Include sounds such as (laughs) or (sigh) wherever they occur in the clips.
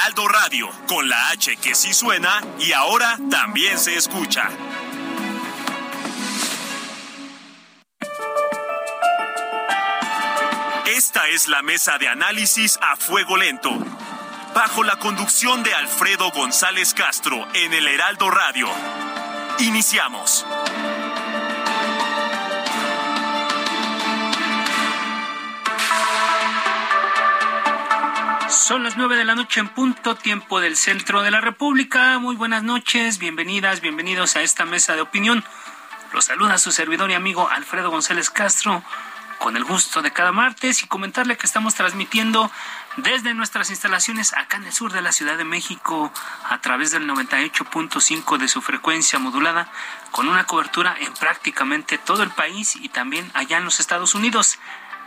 Heraldo Radio, con la H que sí suena y ahora también se escucha. Esta es la mesa de análisis a fuego lento, bajo la conducción de Alfredo González Castro en el Heraldo Radio. Iniciamos. Son las nueve de la noche en punto, tiempo del centro de la República. Muy buenas noches, bienvenidas, bienvenidos a esta mesa de opinión. Los saluda su servidor y amigo Alfredo González Castro, con el gusto de cada martes y comentarle que estamos transmitiendo desde nuestras instalaciones acá en el sur de la Ciudad de México a través del 98.5 de su frecuencia modulada, con una cobertura en prácticamente todo el país y también allá en los Estados Unidos,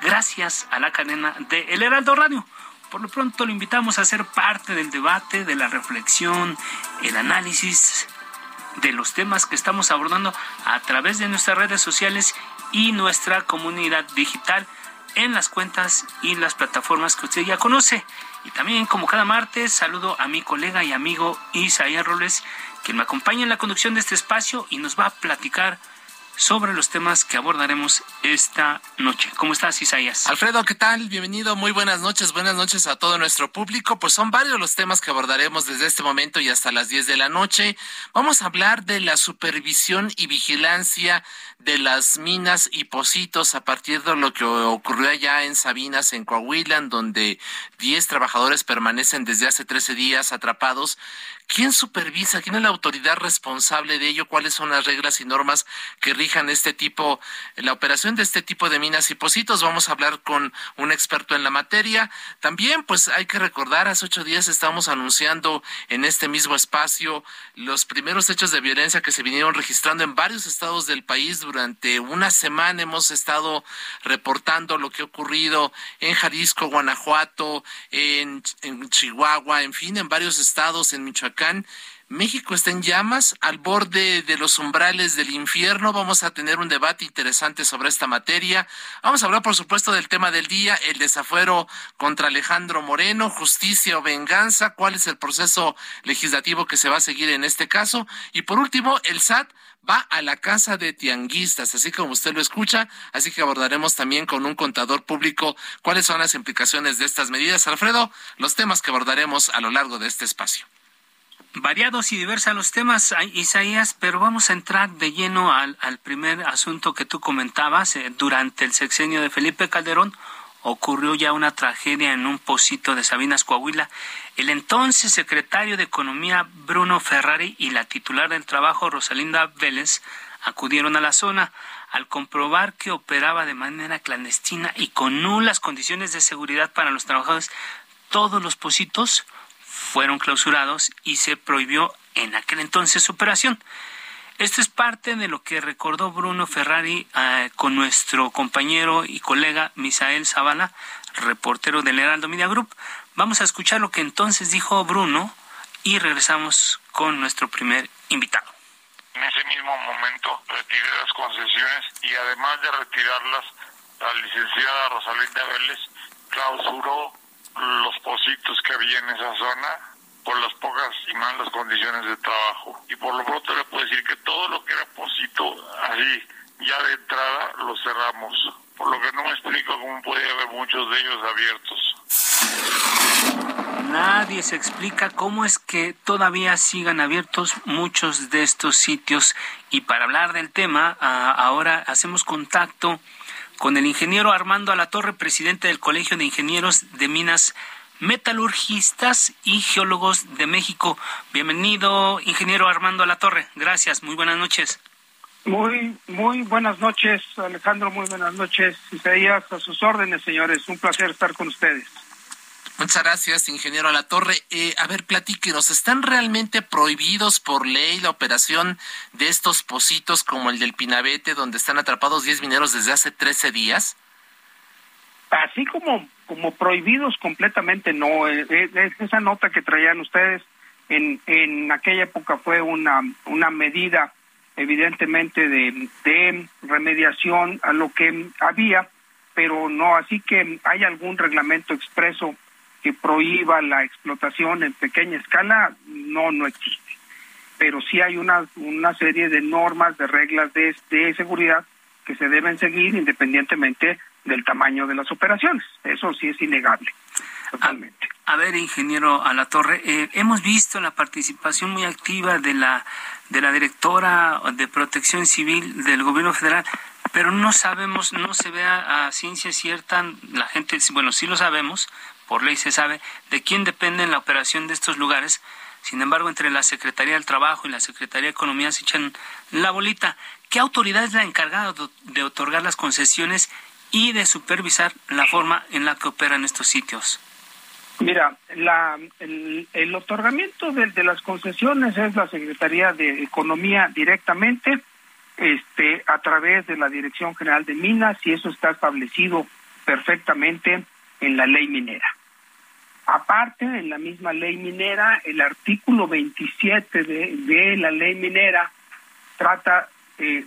gracias a la cadena de El Heraldo Radio. Por lo pronto lo invitamos a ser parte del debate, de la reflexión, el análisis de los temas que estamos abordando a través de nuestras redes sociales y nuestra comunidad digital en las cuentas y las plataformas que usted ya conoce. Y también, como cada martes, saludo a mi colega y amigo Isaías Robles, quien me acompaña en la conducción de este espacio y nos va a platicar sobre los temas que abordaremos esta noche. ¿Cómo estás, Isaías? Alfredo, ¿qué tal? Bienvenido, muy buenas noches, buenas noches a todo nuestro público. Pues son varios los temas que abordaremos desde este momento y hasta las 10 de la noche. Vamos a hablar de la supervisión y vigilancia de las minas y pocitos a partir de lo que ocurrió allá en Sabinas, en Coahuila, donde 10 trabajadores permanecen desde hace 13 días atrapados. ¿Quién supervisa? ¿Quién es la autoridad responsable de ello? ¿Cuáles son las reglas y normas que rijan este tipo, la operación de este tipo de minas y pocitos? Vamos a hablar con un experto en la materia. También, pues hay que recordar, hace ocho días estamos anunciando en este mismo espacio los primeros hechos de violencia que se vinieron registrando en varios estados del país. Durante una semana hemos estado reportando lo que ha ocurrido en Jalisco, Guanajuato, en, en Chihuahua, en fin, en varios estados, en Michoacán México está en llamas, al borde de los umbrales del infierno. Vamos a tener un debate interesante sobre esta materia. Vamos a hablar, por supuesto, del tema del día, el desafuero contra Alejandro Moreno, justicia o venganza, cuál es el proceso legislativo que se va a seguir en este caso. Y por último, el SAT va a la casa de tianguistas, así como usted lo escucha, así que abordaremos también con un contador público cuáles son las implicaciones de estas medidas. Alfredo, los temas que abordaremos a lo largo de este espacio variados y diversos los temas, Isaías, pero vamos a entrar de lleno al, primer asunto que tú comentabas. Eh, durante el sexenio de Felipe Calderón ocurrió ya una tragedia en un pocito de Sabinas, Coahuila. El entonces secretario de Economía, Bruno Ferrari, y la titular del trabajo, Rosalinda Vélez, acudieron a la zona. Al comprobar que operaba de manera clandestina y con nulas condiciones de seguridad para los trabajadores, todos los pocitos fueron clausurados y se prohibió en aquel entonces su operación. Esto es parte de lo que recordó Bruno Ferrari eh, con nuestro compañero y colega Misael Zavala, reportero del Heraldo Media Group. Vamos a escuchar lo que entonces dijo Bruno y regresamos con nuestro primer invitado. En ese mismo momento retiré las concesiones y además de retirarlas, la licenciada Rosalinda Vélez clausuró los positos que había en esa zona por las pocas y malas condiciones de trabajo. Y por lo pronto le puedo decir que todo lo que era posito, así, ya de entrada, lo cerramos. Por lo que no me explico cómo puede haber muchos de ellos abiertos. Nadie se explica cómo es que todavía sigan abiertos muchos de estos sitios. Y para hablar del tema, ahora hacemos contacto con el ingeniero Armando Alatorre, presidente del Colegio de Ingenieros de Minas Metalurgistas y Geólogos de México. Bienvenido, ingeniero Armando Alatorre. Gracias, muy buenas noches. Muy, muy buenas noches, Alejandro, muy buenas noches. Isaías, a sus órdenes, señores. Un placer estar con ustedes. Muchas gracias, ingeniero La Torre. Eh, a ver, platíquenos, ¿están realmente prohibidos por ley la operación de estos pocitos como el del Pinabete, donde están atrapados 10 mineros desde hace 13 días? Así como, como prohibidos completamente, no. Eh, eh, esa nota que traían ustedes en, en aquella época fue una, una medida evidentemente de, de remediación a lo que había, pero no así que hay algún reglamento expreso que prohíba la explotación en pequeña escala, no, no existe. Pero sí hay una, una serie de normas, de reglas de, de seguridad que se deben seguir independientemente del tamaño de las operaciones. Eso sí es innegable. Totalmente. A, ver, ingeniero Alatorre, eh, hemos visto la participación muy activa de la de la directora de Protección Civil del Gobierno Federal, pero no sabemos, no se ve a, ciencia cierta, la gente, bueno, sí lo sabemos, por ley se sabe, de quién depende la operación de estos lugares. Sin embargo, entre la Secretaría del Trabajo y la Secretaría de Economía se echan la bolita. ¿Qué autoridad es la encargada de otorgar las concesiones y de supervisar la forma en la que operan estos sitios? Mira, la, el, otorgamiento de, de, las concesiones es la Secretaría de Economía directamente, este, a través de la Dirección General de Minas, y eso está establecido perfectamente en la ley minera. Aparte, en la misma ley minera, el artículo 27 de, la ley minera trata, eh,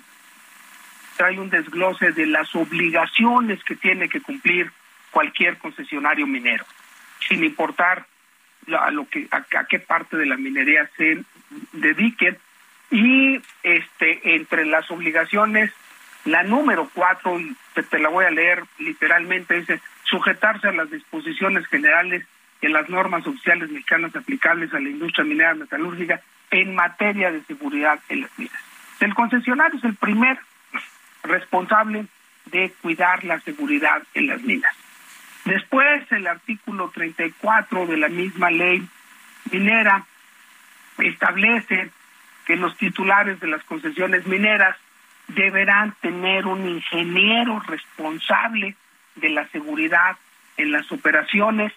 trae un desglose de las obligaciones que tiene que cumplir cualquier concesionario minero sin importar a lo que a, qué parte de la minería se dediquen y este entre las obligaciones la número cuatro te, la voy a leer literalmente dice sujetarse a las disposiciones generales y las normas oficiales mexicanas aplicables a la industria minera metalúrgica en materia de seguridad en las minas. El concesionario es el primer responsable de cuidar la seguridad en las minas. Después, el artículo 34 de la misma ley minera establece que los titulares de las concesiones mineras deberán tener un ingeniero responsable de la seguridad en las operaciones,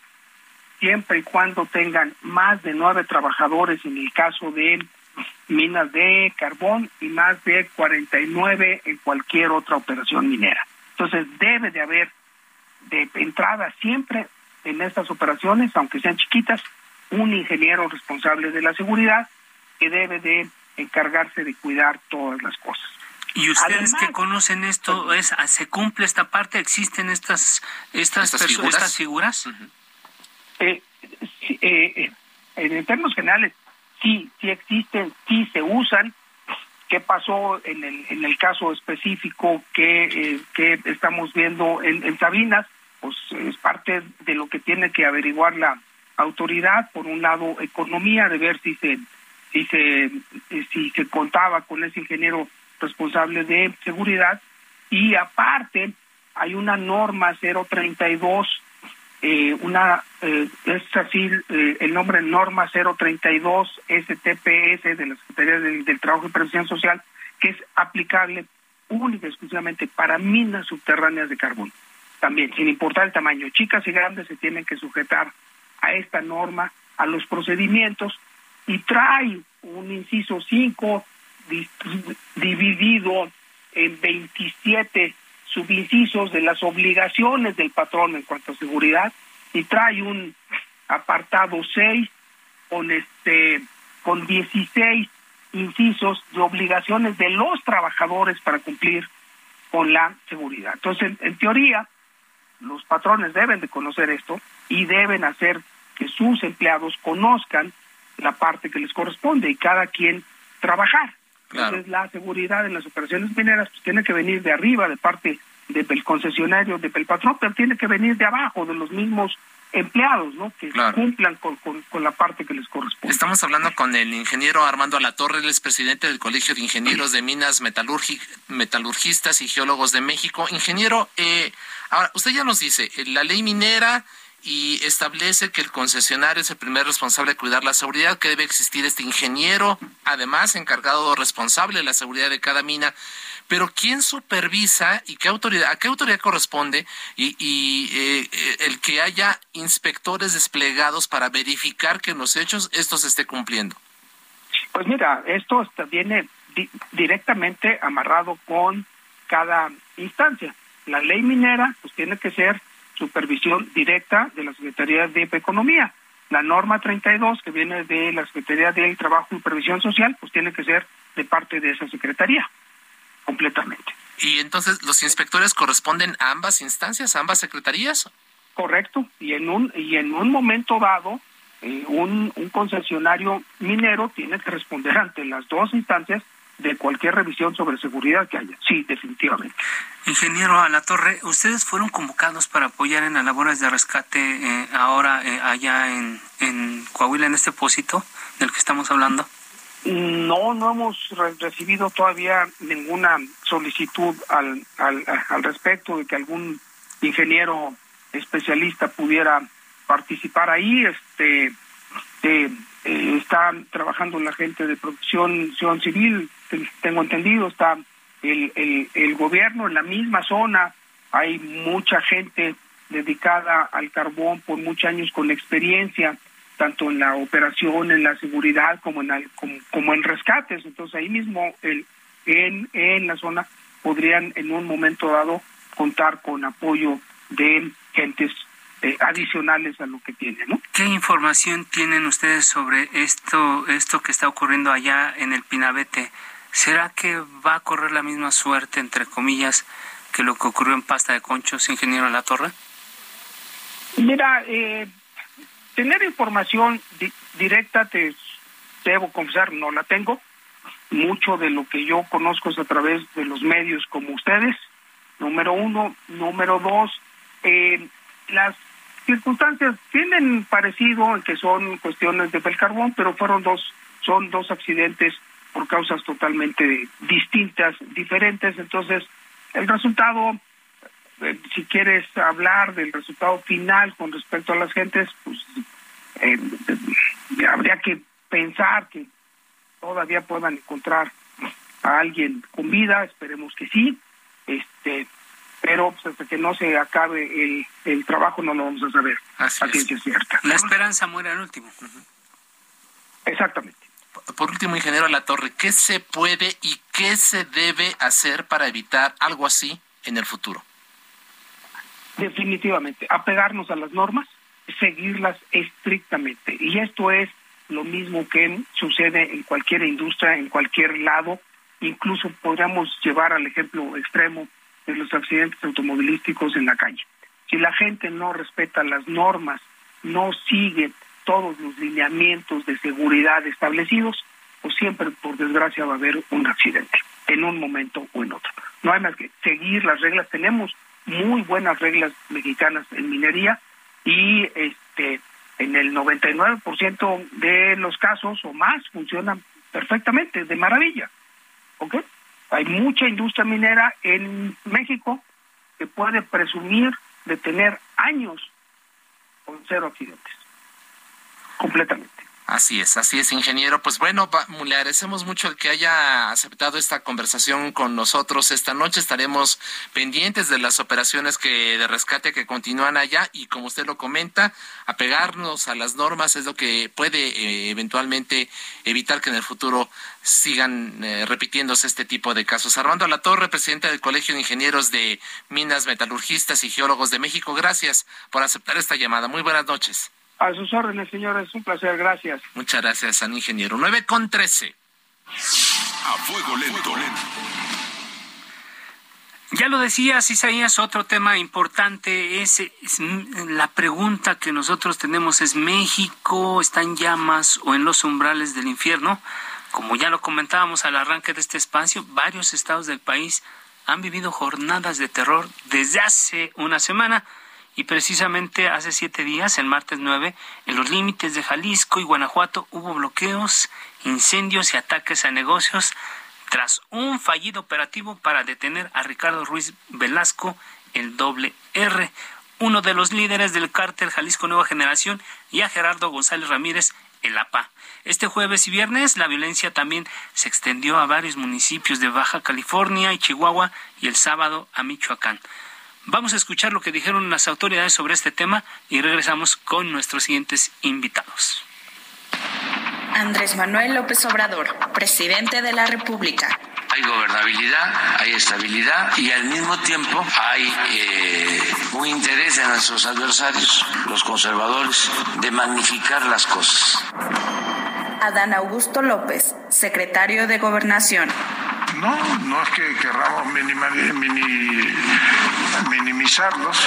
siempre y cuando tengan más de nueve trabajadores en el caso de minas de carbón y más de 49 en cualquier otra operación minera. Entonces debe de haber de entrada siempre en estas operaciones, aunque sean chiquitas, un ingeniero responsable de la seguridad que debe de encargarse de cuidar todas las cosas. ¿Y ustedes que conocen esto, es, se cumple esta parte? ¿Existen estas, estas, ¿Estas, figuras? Eh, eh, eh, en términos generales, sí, sí existen, sí se usan. ¿Qué pasó en el, en el caso específico que, que estamos viendo en, en Sabinas? pues es parte de lo que tiene que averiguar la autoridad por un lado economía de ver si se si se si se contaba con ese ingeniero responsable de seguridad y aparte hay una norma 032 eh, una eh, es así eh, el nombre norma 032 STPS de la Secretaría del, Trabajo y Previsión Social que es aplicable única y exclusivamente para minas subterráneas de carbón también, sin importar el tamaño. Chicas y grandes se tienen que sujetar a esta norma, a los procedimientos, y trae un inciso 5 dividido en 27 subincisos de las obligaciones del patrón en cuanto a seguridad, y trae un apartado 6 con este con 16 incisos de obligaciones de los trabajadores para cumplir con la seguridad. Entonces, en teoría, los patrones deben de conocer esto y deben hacer que sus empleados conozcan la parte que les corresponde y cada quien trabajar. Entonces la seguridad en las operaciones mineras pues, tiene que venir de arriba, de parte del concesionario, del patrón, pero tiene que venir de abajo, de los mismos empleados, ¿no? Que cumplan con, con, la parte que les corresponde. Estamos hablando con el ingeniero Armando Alatorre, él es presidente del Colegio de Ingenieros de Minas Metalurgistas y Geólogos de México. Ingeniero, eh, ahora, usted ya nos dice, eh, la ley minera y establece que el concesionario es el primer responsable de cuidar la seguridad, que debe existir este ingeniero, además encargado o responsable de la seguridad de cada mina pero ¿quién supervisa y qué autoridad, a qué autoridad corresponde y, eh, el que haya inspectores desplegados para verificar que en los hechos esto se esté cumpliendo? Pues mira, esto viene directamente amarrado con cada instancia. La ley minera pues tiene que ser supervisión directa de la Secretaría de Economía. La norma 32 que viene de la Secretaría del Trabajo y Previsión Social pues tiene que ser de parte de esa secretaría completamente. ¿Y entonces los inspectores corresponden a ambas instancias, a ambas secretarías? correcto, y en un, y en un momento dado, eh, un, un concesionario minero tiene que responder ante las dos instancias de cualquier revisión sobre seguridad que haya. Sí, definitivamente. Ingeniero a la torre, ustedes fueron convocados para apoyar en las labores de rescate eh, ahora eh, allá en, en Coahuila, en este pocito del que estamos hablando. No, no hemos recibido todavía ninguna solicitud al, al, al respecto de que algún ingeniero especialista pudiera participar ahí. Este, eh, eh, está trabajando la gente de protección civil, tengo entendido, está el, el, el gobierno en la misma zona, hay mucha gente dedicada al carbón por muchos años con experiencia tanto en la operación, en la seguridad, como en, como, en rescates. Entonces ahí mismo el, en, en la zona podrían en un momento dado contar con apoyo de gentes eh, adicionales a lo que tienen. ¿no? ¿Qué información tienen ustedes sobre esto, esto que está ocurriendo allá en el Pinabete? ¿Será que va a correr la misma suerte, entre comillas, que lo que ocurrió en Pasta de Conchos, ingeniero La Torre? Mira, eh, tener información directa, te debo confesar, no la tengo. Mucho de lo que yo conozco es a través de los medios como ustedes, número uno. Número dos, eh, las circunstancias tienen parecido en que son cuestiones de carbón, pero fueron dos, son dos accidentes por causas totalmente distintas, diferentes. Entonces, el resultado eh, si quieres hablar del resultado final con respecto a las gentes, pues eh, habría que pensar que todavía puedan encontrar a alguien con vida, esperemos que sí, este, pero pues, hasta que no se acabe el, el trabajo no lo vamos a saber Así es. cierta. La esperanza muere al último. Exactamente. Por último, ingeniero La Torre, ¿qué se puede y qué se debe hacer para evitar algo así en el futuro? Definitivamente, apegarnos a las normas, seguirlas estrictamente. Y esto es lo mismo que sucede en cualquier industria, en cualquier lado. Incluso podríamos llevar al ejemplo extremo de los accidentes automovilísticos en la calle. Si la gente no respeta las normas, no sigue todos los lineamientos de seguridad establecidos, pues siempre, por desgracia, va a haber un accidente, en un momento o en otro. No hay más que seguir las reglas. Tenemos muy buenas reglas mexicanas en minería y este en el 99% de los casos o más funcionan perfectamente, de maravilla. ¿Ok? Hay mucha industria minera en México que puede presumir de tener años con cero accidentes. Completamente. Así es, así es, ingeniero. Pues bueno, le agradecemos mucho el que haya aceptado esta conversación con nosotros esta noche. Estaremos pendientes de las operaciones que de rescate que continúan allá y como usted lo comenta, apegarnos a las normas es lo que puede eh, eventualmente evitar que en el futuro sigan eh, repitiéndose este tipo de casos. Armando La Torre, presidente del Colegio de Ingenieros de Minas, Metalurgistas y Geólogos de México, gracias por aceptar esta llamada. Muy buenas noches. A sus órdenes, señores. Un placer. Gracias. Muchas gracias, San Ingeniero. 9 con 13. A fuego lento. Ya lo decías, Isaías, otro tema importante es, la pregunta que nosotros tenemos es ¿México está en llamas o en los umbrales del infierno? Como ya lo comentábamos al arranque de este espacio, varios estados del país han vivido jornadas de terror desde hace una semana y precisamente hace siete días, el martes 9, en los límites de Jalisco y Guanajuato hubo bloqueos, incendios y ataques a negocios tras un fallido operativo para detener a Ricardo Ruiz Velasco, el doble R, uno de los líderes del cártel Jalisco Nueva Generación, y a Gerardo González Ramírez, el APA. Este jueves y viernes la violencia también se extendió a varios municipios de Baja California y Chihuahua y el sábado a Michoacán. Vamos a escuchar lo que dijeron las autoridades sobre este tema y regresamos con nuestros siguientes invitados. Andrés Manuel López Obrador, presidente de la República. Hay gobernabilidad, hay estabilidad y al mismo tiempo hay eh, un interés de nuestros adversarios, los conservadores, de magnificar las cosas. Adán Augusto López, secretario de Gobernación. No, no es que querramos minimizarlos,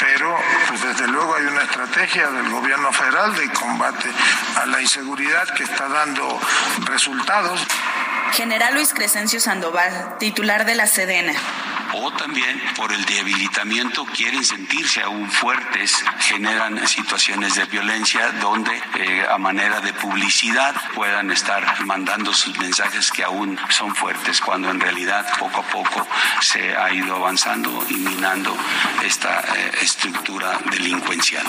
pero pues desde luego hay una estrategia del gobierno federal de combate a la inseguridad que está dando resultados. General Luis Crescencio Sandoval, titular de la Sedena o también por el debilitamiento quieren sentirse aún fuertes, generan situaciones de violencia donde eh, a manera de publicidad puedan estar mandando sus mensajes que aún son fuertes, cuando en realidad poco a poco se ha ido avanzando y minando esta eh, estructura delincuencial.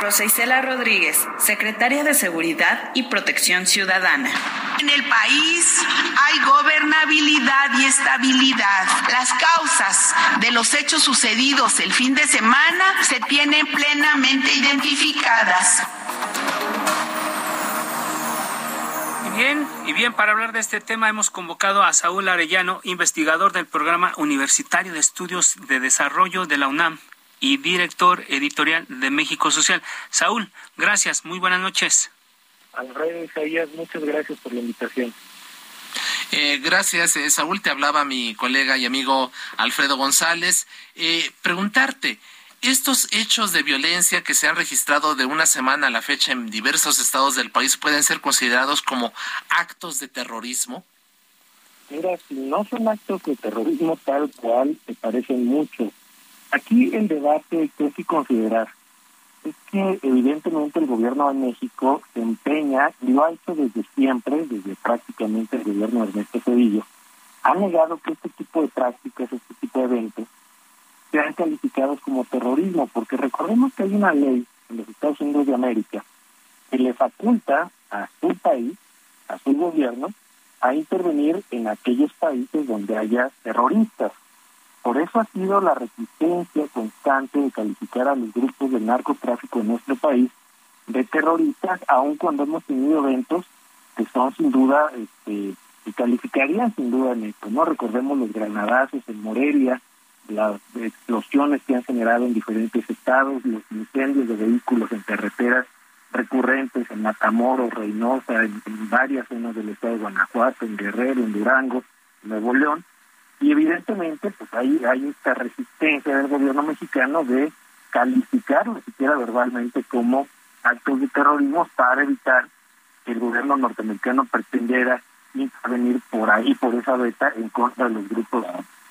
Rosa Isela Rodríguez, secretaria de Seguridad y Protección Ciudadana. En el país hay gobernabilidad y estabilidad. Las causas de los hechos sucedidos el fin de semana se tienen plenamente identificadas. Y bien, y bien, para hablar de este tema hemos convocado a Saúl Arellano, investigador del Programa Universitario de Estudios de Desarrollo de la UNAM y director editorial de México Social. Saúl, gracias, muy buenas noches. Alfredo Isaías, muchas gracias por la invitación. Eh, gracias, eh, Saúl. Te hablaba mi colega y amigo Alfredo González. Eh, preguntarte, ¿estos hechos de violencia que se han registrado de una semana a la fecha en diversos estados del país pueden ser considerados como actos de terrorismo? Mira, si no son actos de terrorismo tal cual, te parecen mucho. Aquí el debate que hay que considerar es que evidentemente el gobierno de México se empeña, y lo ha hecho desde siempre, desde prácticamente el gobierno de Ernesto Cedillo, ha negado que este tipo de prácticas, este tipo de eventos, sean calificados como terrorismo, porque recordemos que hay una ley en los Estados Unidos de América que le faculta a su país, a su gobierno, a intervenir en aquellos países donde haya terroristas. Por eso ha sido la resistencia constante de calificar a los grupos de narcotráfico en nuestro país de terroristas, aun cuando hemos tenido eventos que son sin duda, este, calificarían sin duda en esto, ¿no? Recordemos los granadazos en Morelia, las explosiones que han generado en diferentes estados, los incendios de vehículos en carreteras recurrentes en Matamoros, Reynosa, en, en varias zonas del estado de Guanajuato, en Guerrero, en Durango, Nuevo León, y evidentemente, pues hay, hay esta resistencia del gobierno mexicano de calificarlo siquiera verbalmente como actos de terrorismo para evitar que el gobierno norteamericano pretendiera intervenir por ahí, por esa beta, en contra de los grupos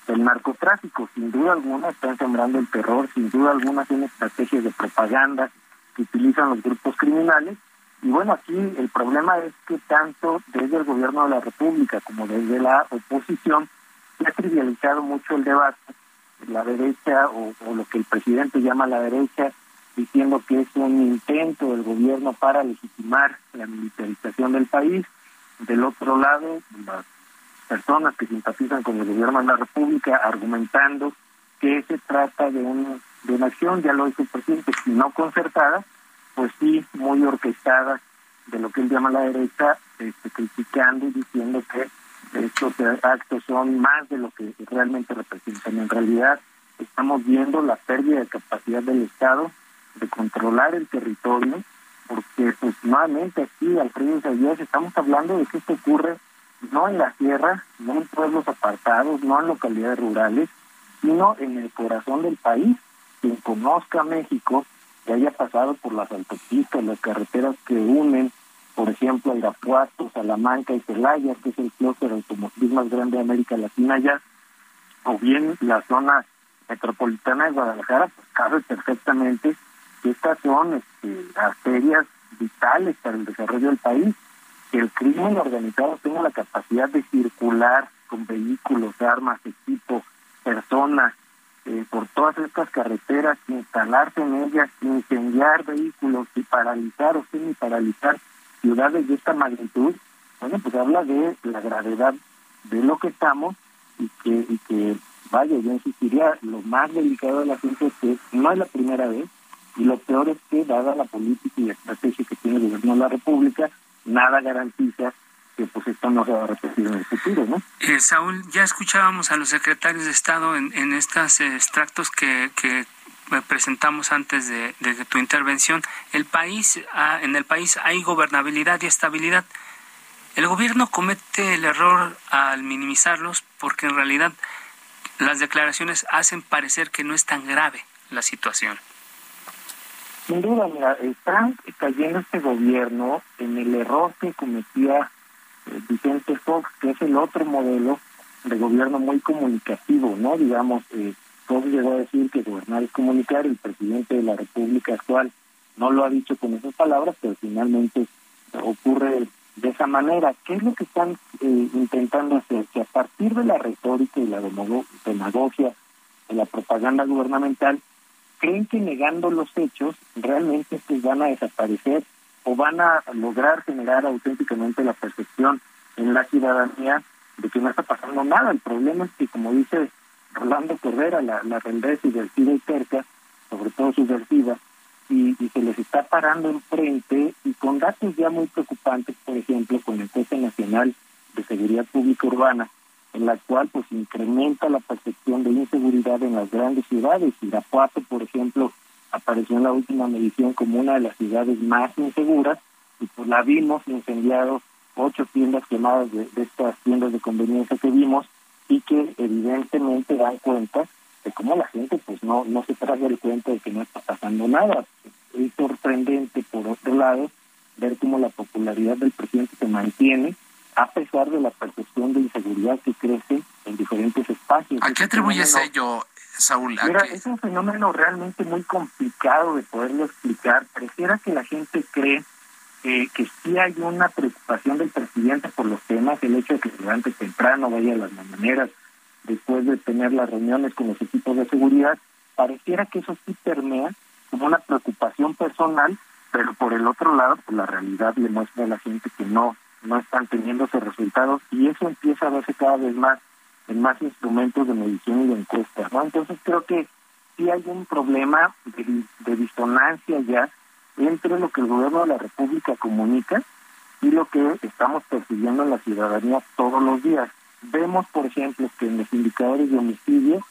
del narcotráfico. Sin duda alguna están sembrando el terror, sin duda alguna son estrategias de propaganda que utilizan los grupos criminales. Y bueno, aquí el problema es que tanto desde el gobierno de la República como desde la oposición ha trivializado mucho el debate, la derecha o, lo que el presidente llama la derecha, diciendo que es un intento del gobierno para legitimar la militarización del país. Del otro lado, las personas que simpatizan con el gobierno de la República argumentando que se trata de, un, de una acción, ya lo dijo el presidente, si no concertada, pues sí, muy orquestada de lo que él llama la derecha, este, criticando y diciendo que estos actos son más de lo que realmente representan. En realidad estamos viendo la pérdida de capacidad del Estado de controlar el territorio, porque pues nuevamente aquí, Alfredo Díaz, estamos hablando de que esto ocurre no en la sierra, no en pueblos apartados, no en localidades rurales, sino en el corazón del país. Quien conozca México, que haya pasado por las autopistas, las carreteras que unen por ejemplo, Irapuato, Salamanca y Celaya, que es el clúster automotriz más grande de América Latina ya, o bien la zona metropolitana de Guadalajara, pues cabe perfectamente que estas son este, arterias vitales para el desarrollo del país, que el crimen organizado tenga la capacidad de circular con vehículos, armas, equipo, personas, eh, por todas estas carreteras, instalarse en ellas, incendiar vehículos y paralizar o semi paralizar ciudades de esta magnitud, bueno, pues habla de la gravedad de lo que estamos y que, y que vaya, yo insistiría, lo más delicado de la gente es que no es la primera vez y lo peor es que, dada la política y la estrategia que tiene el gobierno de la República, nada garantiza que pues esto no se va a repetir en el futuro, ¿no? Eh, Saúl, ya escuchábamos a los secretarios de Estado en, en estos extractos que, que presentamos antes de, tu intervención, el país, ah, en el país hay gobernabilidad y estabilidad. el gobierno comete el error al minimizarlos porque en realidad las declaraciones hacen parecer que no es tan grave la situación. Sin duda, mira, está cayendo este gobierno en el error que cometía eh, Vicente Fox, que es el otro modelo de gobierno muy comunicativo, ¿no? Digamos, eh, Fox llegó a decir que gobernar es comunicar, el presidente de la República actual no lo ha dicho con esas palabras, pero finalmente ocurre de esa manera. ¿Qué es lo que están eh, intentando hacer? Que a partir de la retórica y la demagogia, de la propaganda gubernamental, creen que negando los hechos realmente pues van a desaparecer o van a lograr generar auténticamente la percepción en la ciudadanía de que no está pasando nada. El problema es que, como dice Rolando Correra, la, la realidad es subversiva y cerca, sobre todo subversiva, y, y, se les está parando enfrente y con datos ya muy preocupantes, por ejemplo, con el Encuesta Nacional de Seguridad Pública Urbana, en la cual pues incrementa la percepción de inseguridad en las grandes ciudades. Irapuato, por ejemplo, apareció en la última medición como una de las ciudades más inseguras y pues la vimos incendiados ocho tiendas quemadas de, estas tiendas de conveniencia que vimos y que evidentemente dan cuenta de cómo la gente pues no no se trae el cuenta de que no está pasando nada. Es sorprendente por otro lado ver cómo la popularidad del presidente se mantiene a pesar de la percepción de inseguridad que crece en diferentes espacios. ¿A qué atribuyes ello, Saúl? Mira, es un fenómeno realmente muy complicado de poderlo explicar. Pareciera que la gente cree eh, que sí hay una preocupación del presidente por los temas, el hecho de que levante temprano, vaya a las mañaneras, después de tener las reuniones con los equipos de seguridad, pareciera que eso sí permea como una preocupación personal, pero por el otro lado, pues la realidad le muestra a la gente que no no están teniendo esos resultados y eso empieza a verse cada vez más en más instrumentos de medición y de encuesta, ¿no? Entonces creo que sí hay un problema de, de disonancia ya entre lo que el gobierno de la República comunica y lo que estamos percibiendo en la ciudadanía todos los días. Vemos, por ejemplo, que en los indicadores de homicidio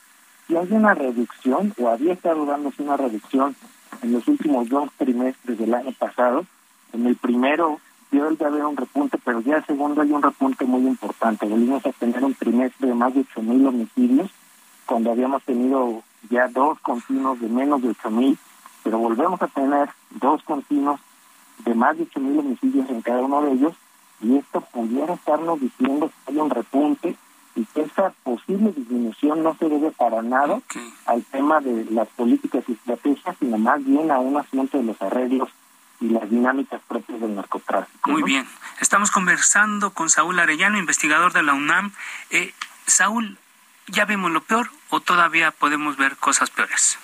si hay una reducción o había estado dándose una reducción en los últimos dos trimestres del año pasado. En el primero ya haber un repunte, pero ya el segundo hay un repunte muy importante. Volvimos a tener un trimestre de más de 8.000 homicidios, cuando habíamos tenido ya dos continuos de menos de 8.000, pero volvemos a tener dos continuos de más de 8.000 homicidios en cada uno de ellos, y esto pudiera estarnos diciendo que hay un repunte y que esa posible disminución no se debe para nada al tema de las políticas y estrategias, sino más bien a un asunto de los arreglos y las dinámicas propias del narcotráfico. Muy bien. Estamos conversando con Saúl Arellano, investigador de la UNAM. Eh, Saúl, ¿ya vimos lo peor o todavía podemos ver cosas peores?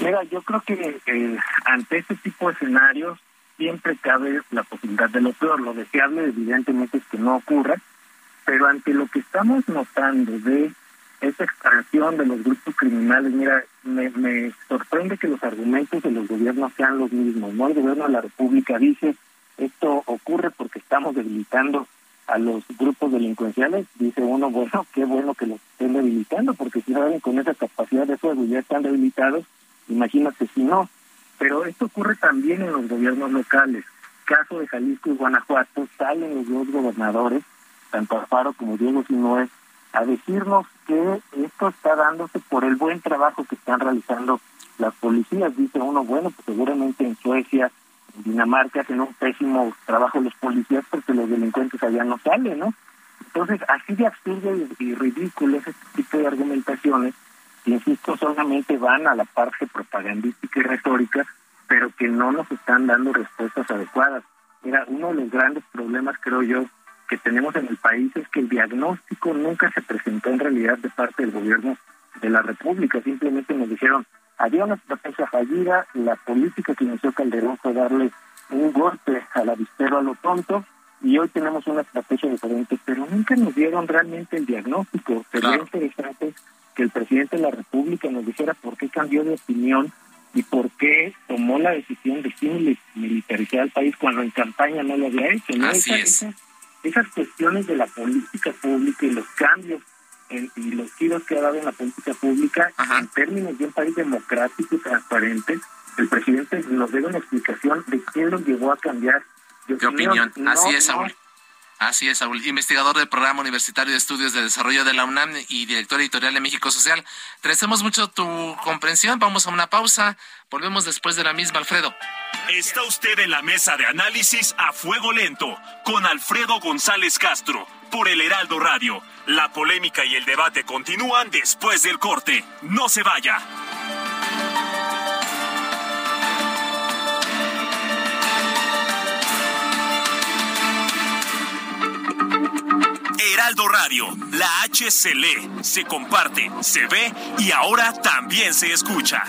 Mira, yo creo que eh, ante este tipo de escenarios siempre cabe la posibilidad de lo peor. Lo deseable evidentemente es que no ocurra, pero ante lo que estamos notando de esa expansión de los grupos criminales, mira, me, me sorprende que los argumentos de los gobiernos sean los mismos, ¿no? El gobierno de la República dice, esto ocurre porque estamos debilitando a los grupos delincuenciales, dice uno, bueno, qué bueno que los estén debilitando, porque si saben con esa capacidad de fuego ya están debilitados, imagínate si no. Pero esto ocurre también en los gobiernos locales. Caso de Jalisco y Guanajuato, salen los dos gobernadores, tanto Alfaro como Diego Sinoé, a decirnos que esto está dándose por el buen trabajo que están realizando las policías. Dice uno, bueno, pues seguramente en Suecia, en Dinamarca hacen un pésimo trabajo los policías porque los delincuentes allá no salen, ¿no? Entonces, así de absurdo y, ridículo ese tipo de argumentaciones, insisto, solamente van a la parte propagandística y retórica, pero que no nos están dando respuestas adecuadas. Mira, uno de los grandes problemas, creo yo, que tenemos en el país es que el diagnóstico nunca se presentó en realidad de parte del gobierno de la República. Simplemente nos dijeron, había una estrategia fallida, la política que inició Calderón fue darle un golpe al avispero a lo tonto, y hoy tenemos una estrategia diferente, pero nunca nos dieron realmente el diagnóstico. Sería interesante que el presidente de la República nos dijera por qué cambió de opinión y por qué tomó la decisión de militarizar al país cuando en campaña no lo había hecho. ¿no? Así es esas cuestiones de la política pública y los cambios y los giros que ha dado en la política pública en términos de un país democrático y transparente, el presidente nos debe una explicación de quién lo llevó a cambiar de, opinión. Así es, Saúl. Así es, Saúl, investigador del Programa Universitario de Estudios de Desarrollo de la UNAM y director editorial de México Social. Agradecemos mucho tu comprensión. Vamos a una pausa. Volvemos después de la misma, Alfredo. Está usted en la mesa de análisis a fuego lento con Alfredo González Castro por el Heraldo Radio. La polémica y el debate continúan después del corte. No se vaya. Heraldo Radio, la H se lee, se comparte, se ve y ahora también se escucha.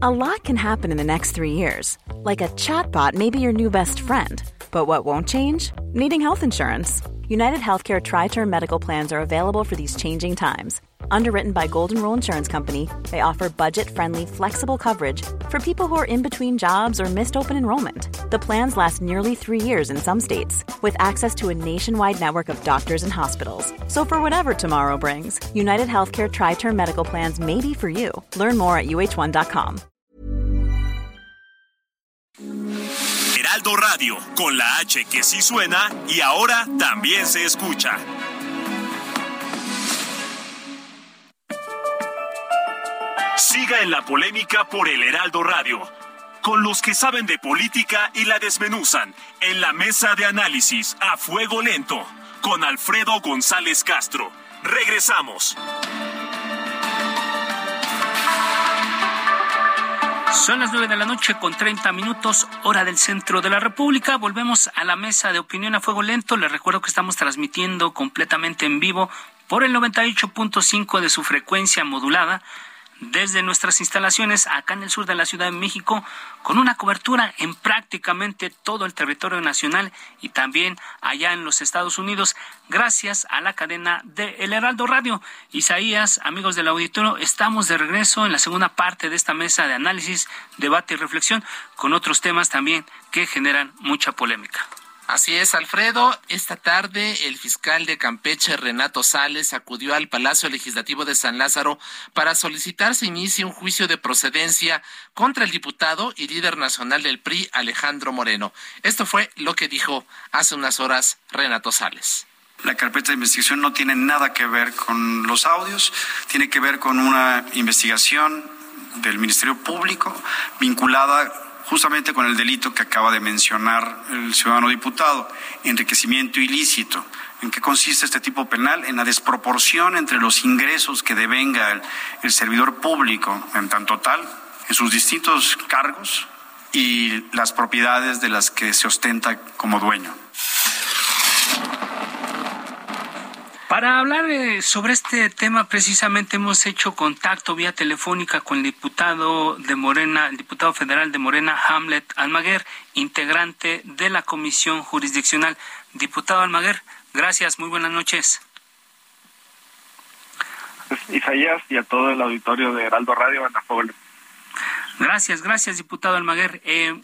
A lot can happen in the next three years. Like a chatbot may be your new best friend. But what won't change? Needing health insurance. United Healthcare Tri Term Medical Plans are available for these changing times Underwritten by Golden Rule Insurance Company, they offer budget-friendly, flexible coverage for people who are in between jobs or missed open enrollment. The plans last nearly three years in some states, with access to a nationwide network of doctors and hospitals. So for whatever tomorrow brings, United Healthcare Tri-Term Medical Plans may be for you. Learn more at uh1.com. Heraldo Radio, con la H que sí suena y ahora también se escucha. Siga en la polémica por el Heraldo Radio, con los que saben de política y la desmenuzan, en la mesa de análisis a fuego lento, con Alfredo González Castro. Regresamos. Son las nueve de la noche con 30 minutos, hora del centro de la República. Volvemos a la mesa de opinión a fuego lento. Les recuerdo que estamos transmitiendo completamente en vivo por el 98.5 de su frecuencia modulada desde nuestras instalaciones acá en el sur de la Ciudad de México, con una cobertura en prácticamente todo el territorio nacional y también allá en los Estados Unidos, gracias a la cadena de El Heraldo Radio. Isaías, amigos del auditorio, estamos de regreso en la segunda parte de esta mesa de análisis, debate y reflexión, con otros temas también que generan mucha polémica. Así es, Alfredo. Esta tarde el fiscal de Campeche, Renato Sales, acudió al Palacio Legislativo de San Lázaro para solicitar se inicie un juicio de procedencia contra el diputado y líder nacional del PRI, Alejandro Moreno. Esto fue lo que dijo hace unas horas Renato Sales. La carpeta de investigación no tiene nada que ver con los audios, tiene que ver con una investigación del Ministerio Público vinculada justamente con el delito que acaba de mencionar el ciudadano diputado, enriquecimiento ilícito. ¿En qué consiste este tipo penal? En la desproporción entre los ingresos que devenga el, servidor público en tanto tal, en sus distintos cargos y las propiedades de las que se ostenta como dueño. Para hablar eh, sobre este tema, precisamente hemos hecho contacto vía telefónica con el diputado de Morena, el diputado federal de Morena, Hamlet Almaguer, integrante de la Comisión Jurisdiccional. Diputado Almaguer, gracias, muy buenas noches. Pues, Isaías y a todo el auditorio de Heraldo Radio, Ana Gracias, gracias, diputado Almaguer. Eh,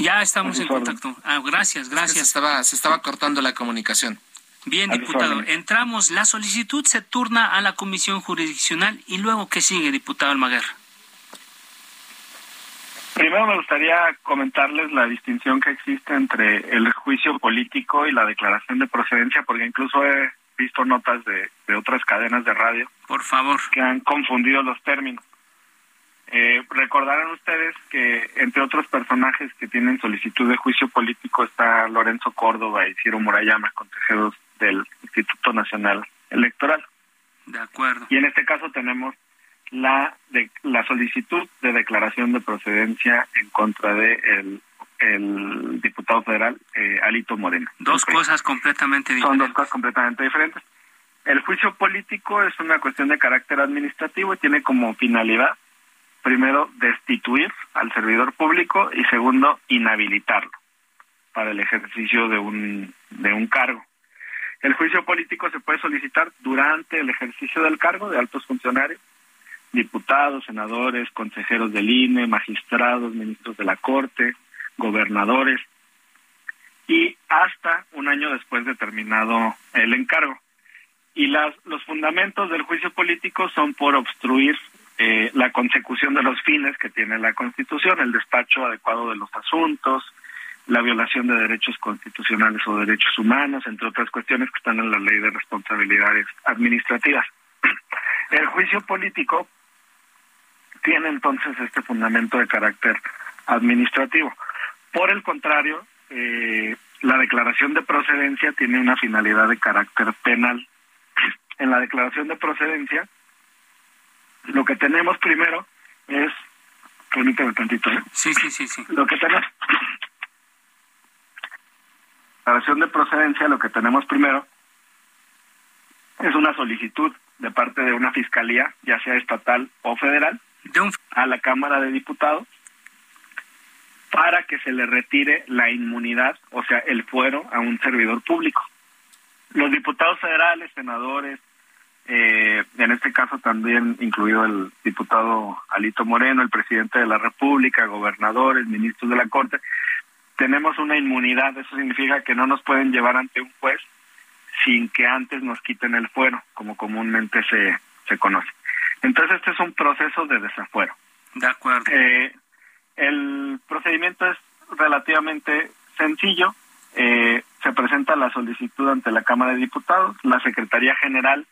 ya estamos en contacto. Ah, gracias, gracias. se, estaba, se estaba cortando la comunicación. Bien, diputado. Entramos. La solicitud se turna a la Comisión Jurisdiccional y luego, ¿qué sigue, diputado Almaguer? Primero me gustaría comentarles la distinción que existe entre el juicio político y la declaración de procedencia, porque incluso he visto notas de, de otras cadenas de radio. Por favor. Que han confundido los términos. Eh, recordarán ustedes que entre otros personajes que tienen solicitud de juicio político está Lorenzo Córdoba y Ciro Murayama, consejeros del Instituto Nacional Electoral. De acuerdo. Y en este caso tenemos la de, la solicitud de declaración de procedencia en contra de el, el diputado federal eh, Alito Moreno. Dos cosas completamente diferentes. Son dos cosas completamente diferentes. El juicio político es una cuestión de carácter administrativo y tiene como finalidad primero, destituir al servidor público y segundo, inhabilitarlo para el ejercicio de un, de un cargo. El juicio político se puede solicitar durante el ejercicio del cargo de altos funcionarios, diputados, senadores, consejeros del INE, magistrados, ministros de la Corte, gobernadores, y hasta un año después de terminado el encargo. y las, los fundamentos del juicio político son por obstruir eh, la consecución de los fines que tiene la Constitución, el despacho adecuado de los asuntos, la violación de derechos constitucionales o derechos humanos, entre otras cuestiones que están en la ley de responsabilidades administrativas. (clears throat) El juicio político tiene entonces este fundamento de carácter administrativo. Por el contrario, eh, la declaración de procedencia tiene una finalidad de carácter penal. (clears throat) En la declaración de procedencia, lo que tenemos primero es, permíteme tantito, ¿eh? Sí, sí, sí, sí. Lo que tenemos, declaración de procedencia, lo que tenemos primero es una solicitud de parte de una fiscalía, ya sea estatal o federal, a la Cámara de Diputados para que se le retire la inmunidad, o sea, el fuero a un servidor público. Los diputados federales, senadores, eh, en este caso también incluido el diputado Alito Moreno, el presidente de la República, gobernadores, ministros de la Corte, tenemos una inmunidad. Eso significa que no nos pueden llevar ante un juez sin que antes nos quiten el fuero, como comúnmente se, se conoce. Entonces, este es un proceso de desafuero. De acuerdo. Eh, el procedimiento es relativamente sencillo. Eh, se presenta la solicitud ante la Cámara de Diputados. La Secretaría General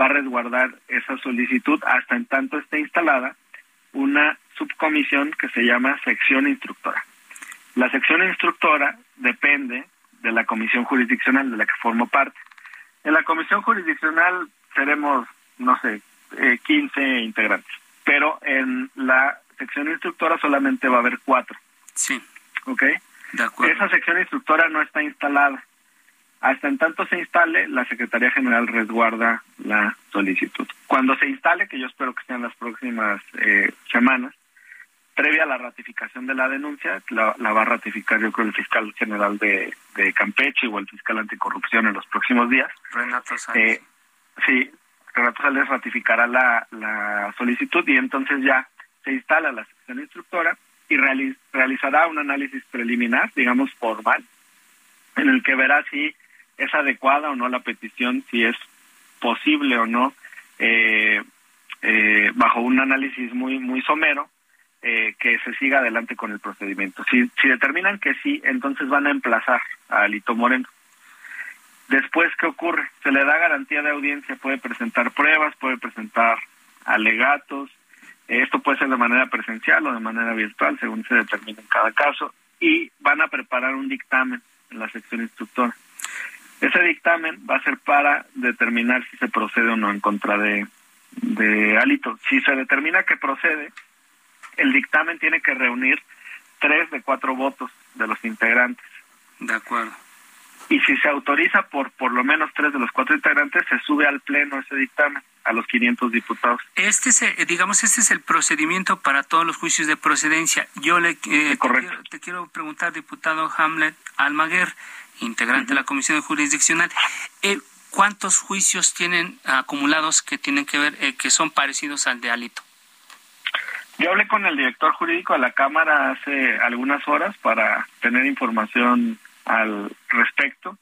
va a resguardar esa solicitud hasta en tanto esté instalada una subcomisión que se llama sección instructora. La sección instructora depende de la comisión jurisdiccional de la que formo parte. En la comisión jurisdiccional seremos, no sé, eh, 15 integrantes, pero en la sección instructora solamente va a haber cuatro. Sí. ¿Ok? De acuerdo. Esa sección instructora no está instalada. Hasta en tanto se instale, la Secretaría General resguarda la solicitud. Cuando se instale, que yo espero que sean las próximas eh, semanas, previa a la ratificación de la denuncia, la, la, va a ratificar yo creo el fiscal general de, de, Campeche o el fiscal anticorrupción en los próximos días. Renato Sáenz. Eh, sí, Renato Sáenz ratificará la, la solicitud y entonces ya se instala la sección instructora y realiz, realizará un análisis preliminar, digamos formal, en el que verá si es adecuada o no la petición, si es posible o no, eh, eh, bajo un análisis muy muy somero, eh, que se siga adelante con el procedimiento. Si, si determinan que sí, entonces van a emplazar a Alito Moreno. Después, ¿qué ocurre? Se le da garantía de audiencia, puede presentar pruebas, puede presentar alegatos, esto puede ser de manera presencial o de manera virtual, según se determine en cada caso, y van a preparar un dictamen en la sección instructora. Ese dictamen va a ser para determinar si se procede o no en contra de, de Alito. Si se determina que procede, el dictamen tiene que reunir tres de cuatro votos de los integrantes. De acuerdo. Y si se autoriza por por lo menos tres de los cuatro integrantes, se sube al pleno ese dictamen a los 500 diputados. Este es, eh, digamos, este es el procedimiento para todos los juicios de procedencia. Yo le eh, te, quiero, te, quiero, preguntar, diputado Hamlet Almaguer, integrante de la Comisión Jurisdiccional, eh, ¿cuántos juicios tienen acumulados que tienen que ver, eh, que son parecidos al de Alito? Yo hablé con el director jurídico de la Cámara hace algunas horas para tener información al respecto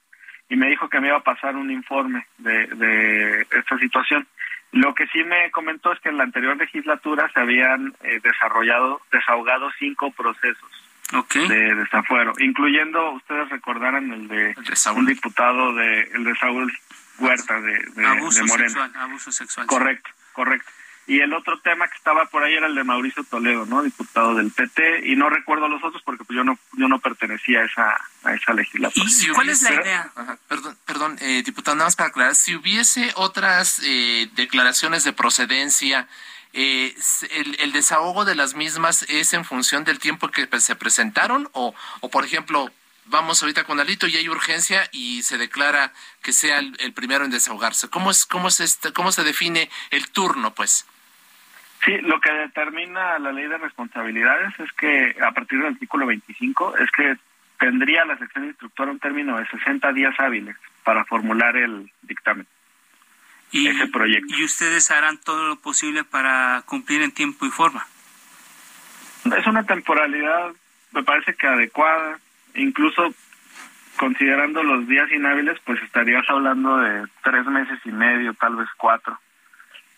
y me dijo que me iba a pasar un informe de, de esta situación. Lo que sí me comentó es que en la anterior legislatura se habían eh, desarrollado, desahogado cinco procesos okay. de desafuero, incluyendo, ustedes recordarán el de, el de un diputado de, el de Saúl Huerta de, de, abuso de Moreno. Sexual, abuso sexual. Correcto, sí. correcto. Y el otro tema que estaba por ahí era el de Mauricio Toledo, ¿no? Diputado del PT, y no recuerdo los otros porque pues yo no yo no pertenecía a esa a esa legislatura. ¿Y si cuál es la idea? Ajá, perdón, perdón eh, diputado, nada más para aclarar, si hubiese otras eh, declaraciones de procedencia, eh, el, el, desahogo de las mismas es en función del tiempo que se presentaron o, o por ejemplo, vamos ahorita con Alito y hay urgencia y se declara que sea el, primero en desahogarse. ¿Cómo es cómo se cómo se define el turno, pues? Sí, lo que determina la ley de responsabilidades es que a partir del artículo 25 es que tendría la sección instructora un término de 60 días hábiles para formular el dictamen. Y, ese proyecto. ¿Y ustedes harán todo lo posible para cumplir en tiempo y forma? Es una temporalidad, me parece que adecuada, incluso considerando los días inhábiles, pues estarías hablando de tres meses y medio, tal vez cuatro.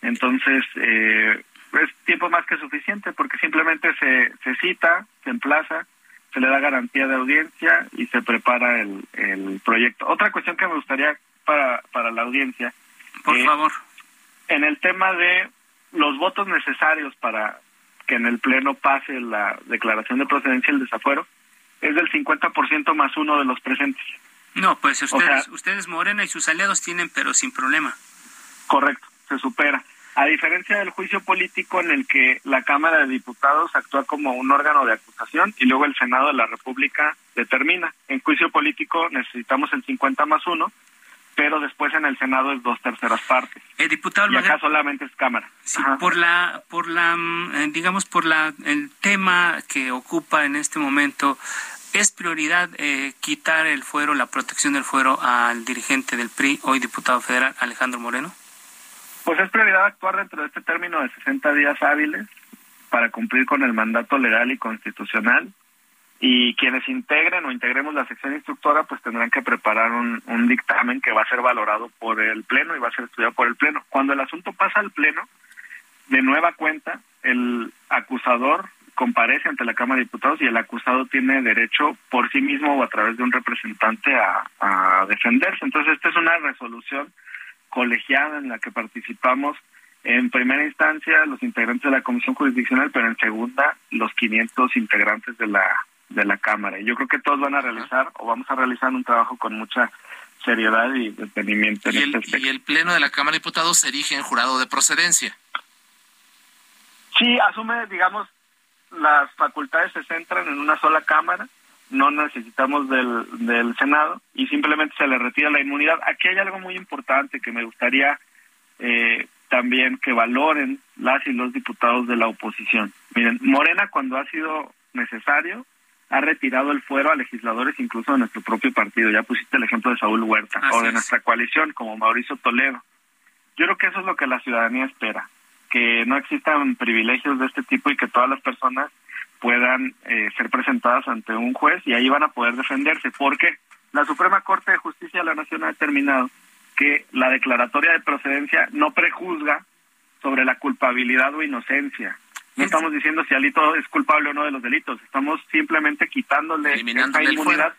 Entonces, eh, es tiempo más que suficiente porque simplemente se, se cita, se emplaza, se le da garantía de audiencia y se prepara el, el proyecto. Otra cuestión que me gustaría para, para la audiencia. Por favor. En el tema de los votos necesarios para que en el Pleno pase la declaración de procedencia y el desafuero, es del 50% más uno de los presentes. No, pues ustedes, ustedes Morena y sus aliados tienen, pero sin problema. Correcto, se supera. A diferencia del juicio político en el que la Cámara de Diputados actúa como un órgano de acusación y luego el Senado de la República determina. En juicio político necesitamos el 50 más uno, pero después en el Senado es dos terceras partes. El diputado y acá solamente es Cámara. Sí, por la, por la, mm, eh, digamos, por la, el tema que ocupa en este momento, ¿es prioridad eh, quitar el fuero, la protección del fuero al dirigente del PRI, hoy diputado federal, Alejandro Moreno? Pues es prioridad actuar dentro de este término de 60 días hábiles para cumplir con el mandato legal y constitucional y quienes integren o integremos la sección instructora pues tendrán que preparar un, dictamen que va a ser valorado por el pleno y va a ser estudiado por el pleno. Cuando el asunto pasa al pleno, de nueva cuenta, el acusador comparece ante la Cámara de Diputados y el acusado tiene derecho por sí mismo o a través de un representante a, a defenderse. Entonces esta es una resolución colegiada en la que participamos en primera instancia los integrantes de la Comisión Jurisdiccional, pero en segunda los 500 integrantes de la de la Cámara. Y yo creo que todos van a realizar o vamos a realizar un trabajo con mucha seriedad y detenimiento. ¿Y, el, este ¿Y el Pleno de la Cámara de Diputados se erige en jurado de procedencia? Sí, asume, digamos, las facultades se centran en una sola Cámara, no necesitamos del, del Senado y simplemente se le retira la inmunidad. Aquí hay algo muy importante que me gustaría eh, también que valoren las y los diputados de la oposición. Miren, Morena cuando ha sido necesario ha retirado el fuero a legisladores incluso de nuestro propio partido. Ya pusiste el ejemplo de Saúl Huerta o de nuestra coalición como Mauricio Toledo. Yo creo que eso es lo que la ciudadanía espera, que no existan privilegios de este tipo y que todas las personas puedan eh, ser presentadas ante un juez y ahí van a poder defenderse, porque la Suprema Corte de Justicia de la Nación ha determinado que la declaratoria de procedencia no prejuzga sobre la culpabilidad o inocencia. No estamos diciendo si Alito es culpable o no de los delitos, estamos simplemente quitándole esa inmunidad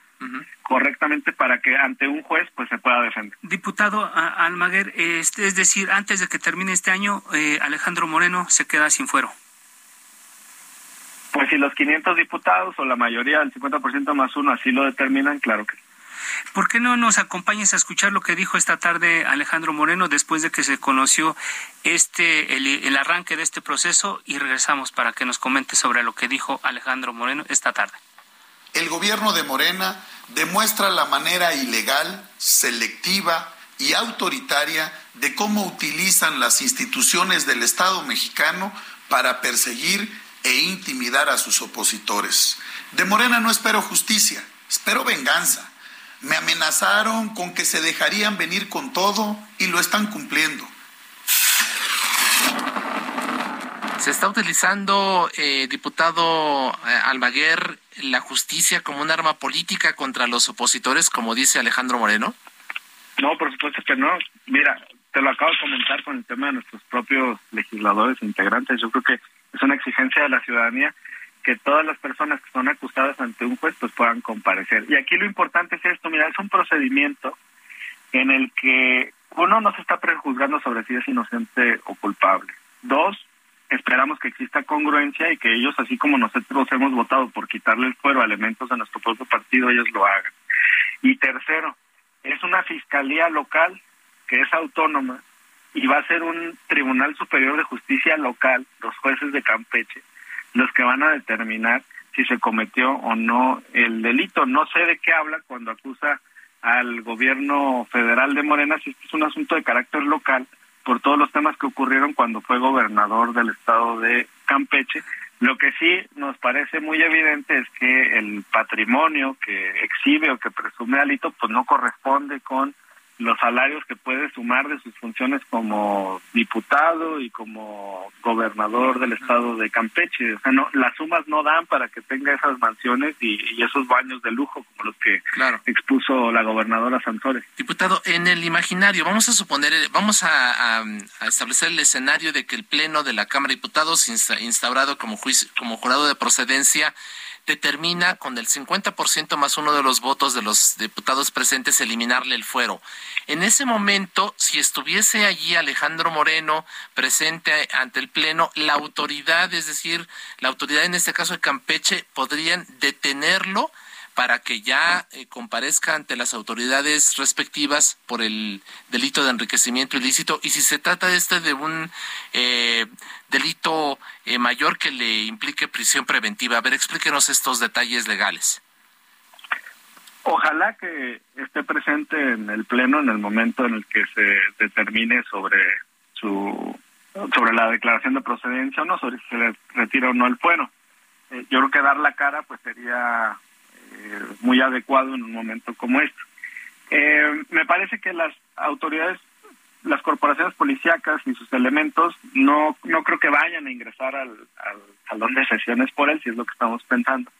correctamente para que ante un juez pues se pueda defender. Diputado Almaguer, este, es decir, antes de que termine este año, eh, Alejandro Moreno se queda sin fuero. Pues si los 500 diputados o la mayoría, el 50% más uno, así lo determinan, claro que sí. ¿Por qué no nos acompañas a escuchar lo que dijo esta tarde Alejandro Moreno después de que se conoció este el, arranque de este proceso y regresamos para que nos comente sobre lo que dijo Alejandro Moreno esta tarde? El gobierno de Morena demuestra la manera ilegal, selectiva y autoritaria de cómo utilizan las instituciones del Estado mexicano para perseguir e intimidar a sus opositores. De Morena no espero justicia, espero venganza me amenazaron con que se dejarían venir con todo y lo están cumpliendo. Se está utilizando, eh, diputado eh, Almaguer, la justicia como un arma política contra los opositores, como dice Alejandro Moreno. No, por supuesto que no. Mira, te lo acabo de comentar con el tema de nuestros propios legisladores e integrantes. Yo creo que es una exigencia de la ciudadanía que todas las personas que son acusadas ante un juez pues puedan comparecer. Y aquí lo importante es esto, mira, es un procedimiento en el que uno no se está prejuzgando sobre si es inocente o culpable. Dos, esperamos que exista congruencia y que ellos, así como nosotros hemos votado por quitarle el fuero a elementos de nuestro propio partido, ellos lo hagan. Y tercero, es una fiscalía local que es autónoma y va a ser un Tribunal Superior de Justicia local, los jueces de Campeche, los que van a determinar si se cometió o no el delito. No sé de qué habla cuando acusa al gobierno federal de Morena, si este es un asunto de carácter local, por todos los temas que ocurrieron cuando fue gobernador del estado de Campeche. Lo que sí nos parece muy evidente es que el patrimonio que exhibe o que presume Alito, pues no corresponde con los salarios que puede sumar de sus funciones como diputado y como gobernador del estado de Campeche. O sea, no, las sumas no dan para que tenga esas mansiones y, esos baños de lujo como los que expuso la gobernadora Santores. Diputado, en el imaginario, vamos a suponer, vamos a, establecer el escenario de que el Pleno de la Cámara de Diputados, instaurado como, juicio, como jurado de procedencia, determina con el 50% más uno de los votos de los diputados presentes eliminarle el fuero. En ese momento, si estuviese allí Alejandro Moreno presente ante el Pleno, la autoridad, es decir, la autoridad en este caso de Campeche, podrían detenerlo para que ya eh, comparezca ante las autoridades respectivas por el delito de enriquecimiento ilícito y si se trata este de un eh, delito eh, mayor que le implique prisión preventiva. A ver, explíquenos estos detalles legales. Ojalá que esté presente en el pleno en el momento en el que se determine sobre su sobre la declaración de procedencia o no, sobre si se le retira o no el fuero. yo creo que dar la cara pues sería eh, muy adecuado en un momento como este. Eh, me parece que las autoridades, las corporaciones policíacas y sus elementos no, no creo que vayan a ingresar al, salón de sesiones por él, si es lo que estamos pensando.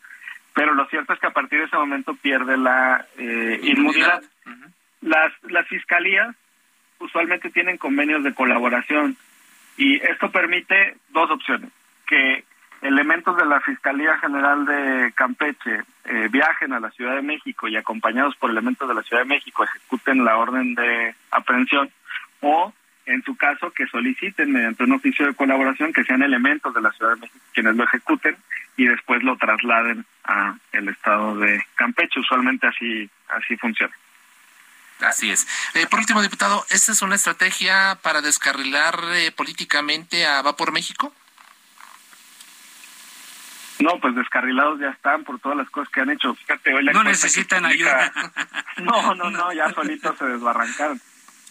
Pero lo cierto es que a partir de ese momento pierde la eh, inmunidad. Las, las fiscalías usualmente tienen convenios de colaboración y esto permite dos opciones, que elementos de la Fiscalía General de Campeche eh, viajen a la Ciudad de México y acompañados por elementos de la Ciudad de México ejecuten la orden de aprehensión o en su caso que soliciten mediante un oficio de colaboración que sean elementos de la Ciudad de México quienes lo ejecuten y después lo trasladen a el estado de Campeche usualmente así así funciona Así es. Eh, por último, diputado, ¿esta es una estrategia para descarrilar eh, políticamente a Va por México? No, pues descarrilados ya están por todas las cosas que han hecho. Fíjate, hoy la No necesitan ayuda. (laughs) No, no, no, ya solitos se desbarrancaron.